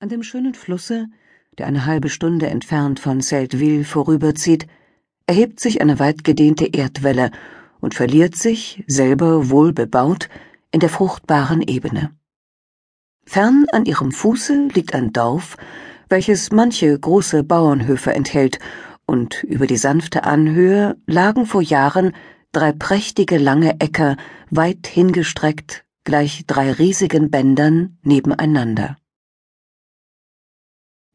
An dem schönen Flusse, der eine halbe Stunde entfernt von Seldwyl vorüberzieht, erhebt sich eine weitgedehnte Erdwelle und verliert sich, selber wohl bebaut, in der fruchtbaren Ebene. Fern an ihrem Fuße liegt ein Dorf, welches manche große Bauernhöfe enthält, und über die sanfte Anhöhe lagen vor Jahren drei prächtige lange Äcker weit hingestreckt, gleich drei riesigen Bändern nebeneinander.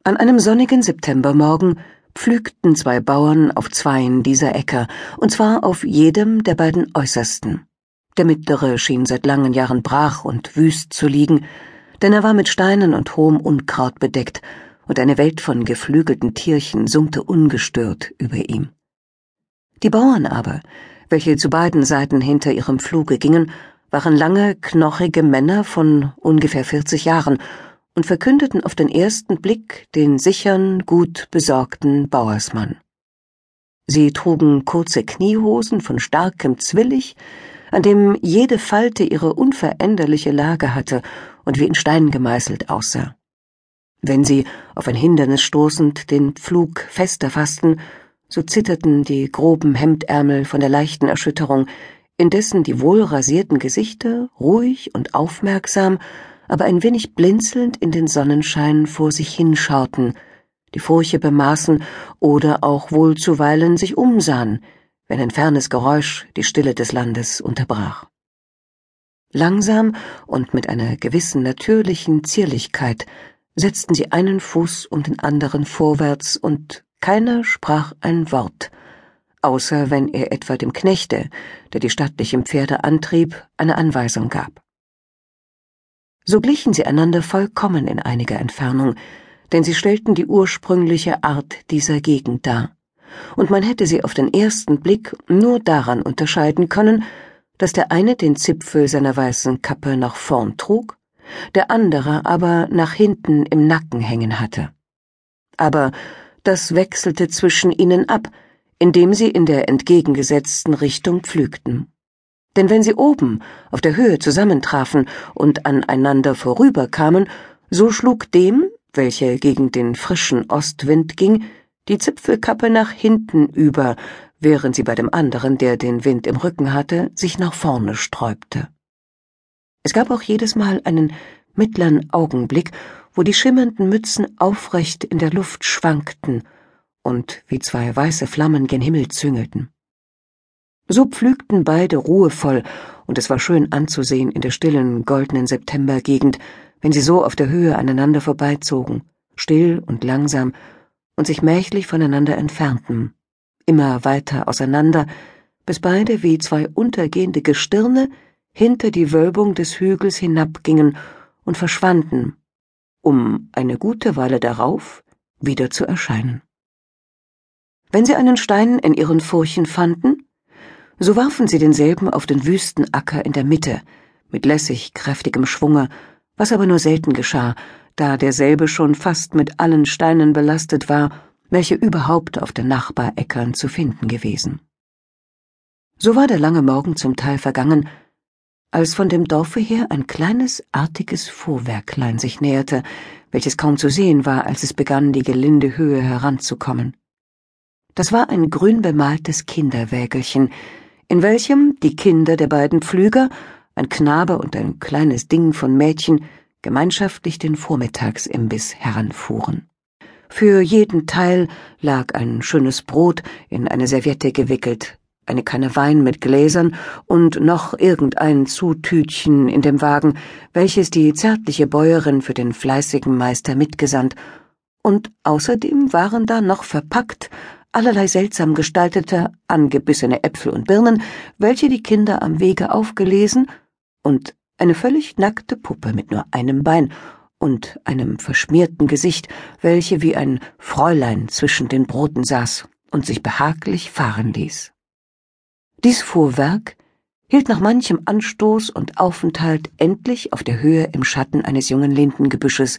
An einem sonnigen Septembermorgen pflügten zwei Bauern auf zweien dieser Äcker, und zwar auf jedem der beiden äußersten. Der mittlere schien seit langen Jahren brach und wüst zu liegen, denn er war mit Steinen und hohem Unkraut bedeckt, und eine Welt von geflügelten Tierchen summte ungestört über ihm. Die Bauern aber, welche zu beiden Seiten hinter ihrem Pfluge gingen, waren lange, knochige Männer von ungefähr vierzig Jahren und verkündeten auf den ersten Blick den sichern, gut besorgten Bauersmann. Sie trugen kurze Kniehosen von starkem Zwillig, an dem jede Falte ihre unveränderliche Lage hatte und wie in Stein gemeißelt aussah. Wenn sie, auf ein Hindernis stoßend, den Pflug fester fassten, so zitterten die groben Hemdärmel von der leichten Erschütterung, indessen die wohlrasierten Gesichter ruhig und aufmerksam aber ein wenig blinzelnd in den Sonnenschein vor sich hinschauten, die Furche bemaßen oder auch wohl zuweilen sich umsahen, wenn ein fernes Geräusch die Stille des Landes unterbrach. Langsam und mit einer gewissen natürlichen Zierlichkeit setzten sie einen Fuß um den anderen vorwärts, und keiner sprach ein Wort, außer wenn er etwa dem Knechte, der die stattlichen Pferde antrieb, eine Anweisung gab. So glichen sie einander vollkommen in einiger Entfernung, denn sie stellten die ursprüngliche Art dieser Gegend dar, und man hätte sie auf den ersten Blick nur daran unterscheiden können, dass der eine den Zipfel seiner weißen Kappe nach vorn trug, der andere aber nach hinten im Nacken hängen hatte. Aber das wechselte zwischen ihnen ab, indem sie in der entgegengesetzten Richtung pflügten. Denn wenn sie oben auf der Höhe zusammentrafen und aneinander vorüberkamen, so schlug dem, welcher gegen den frischen Ostwind ging, die Zipfelkappe nach hinten über, während sie bei dem anderen, der den Wind im Rücken hatte, sich nach vorne sträubte. Es gab auch jedes Mal einen mittleren Augenblick, wo die schimmernden Mützen aufrecht in der Luft schwankten und wie zwei weiße Flammen gen Himmel züngelten. So pflügten beide ruhevoll, und es war schön anzusehen in der stillen, goldenen Septembergegend, wenn sie so auf der Höhe aneinander vorbeizogen, still und langsam, und sich mächtig voneinander entfernten, immer weiter auseinander, bis beide wie zwei untergehende Gestirne hinter die Wölbung des Hügels hinabgingen und verschwanden, um eine gute Weile darauf wieder zu erscheinen. Wenn sie einen Stein in ihren Furchen fanden, so warfen sie denselben auf den wüsten Acker in der Mitte, mit lässig kräftigem Schwunge, was aber nur selten geschah, da derselbe schon fast mit allen Steinen belastet war, welche überhaupt auf den Nachbaräckern zu finden gewesen. So war der lange Morgen zum Teil vergangen, als von dem Dorfe her ein kleines, artiges Fuhrwerklein sich näherte, welches kaum zu sehen war, als es begann, die gelinde Höhe heranzukommen. Das war ein grün bemaltes Kinderwägelchen, in welchem die Kinder der beiden Pflüger, ein Knabe und ein kleines Ding von Mädchen, gemeinschaftlich den Vormittagsimbiss heranfuhren. Für jeden Teil lag ein schönes Brot in eine Serviette gewickelt, eine Kanne Wein mit Gläsern und noch irgendein Zutütchen in dem Wagen, welches die zärtliche Bäuerin für den fleißigen Meister mitgesandt, und außerdem waren da noch verpackt allerlei seltsam gestaltete, angebissene Äpfel und Birnen, welche die Kinder am Wege aufgelesen, und eine völlig nackte Puppe mit nur einem Bein und einem verschmierten Gesicht, welche wie ein Fräulein zwischen den Broten saß und sich behaglich fahren ließ. Dies Fuhrwerk hielt nach manchem Anstoß und Aufenthalt endlich auf der Höhe im Schatten eines jungen Lindengebüsches,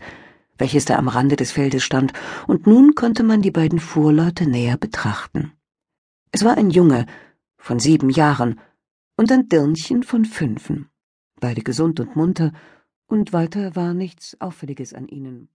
welches da am Rande des Feldes stand, und nun konnte man die beiden Fuhrleute näher betrachten. Es war ein Junge von sieben Jahren und ein Dirnchen von fünfen, beide gesund und munter, und weiter war nichts Auffälliges an ihnen.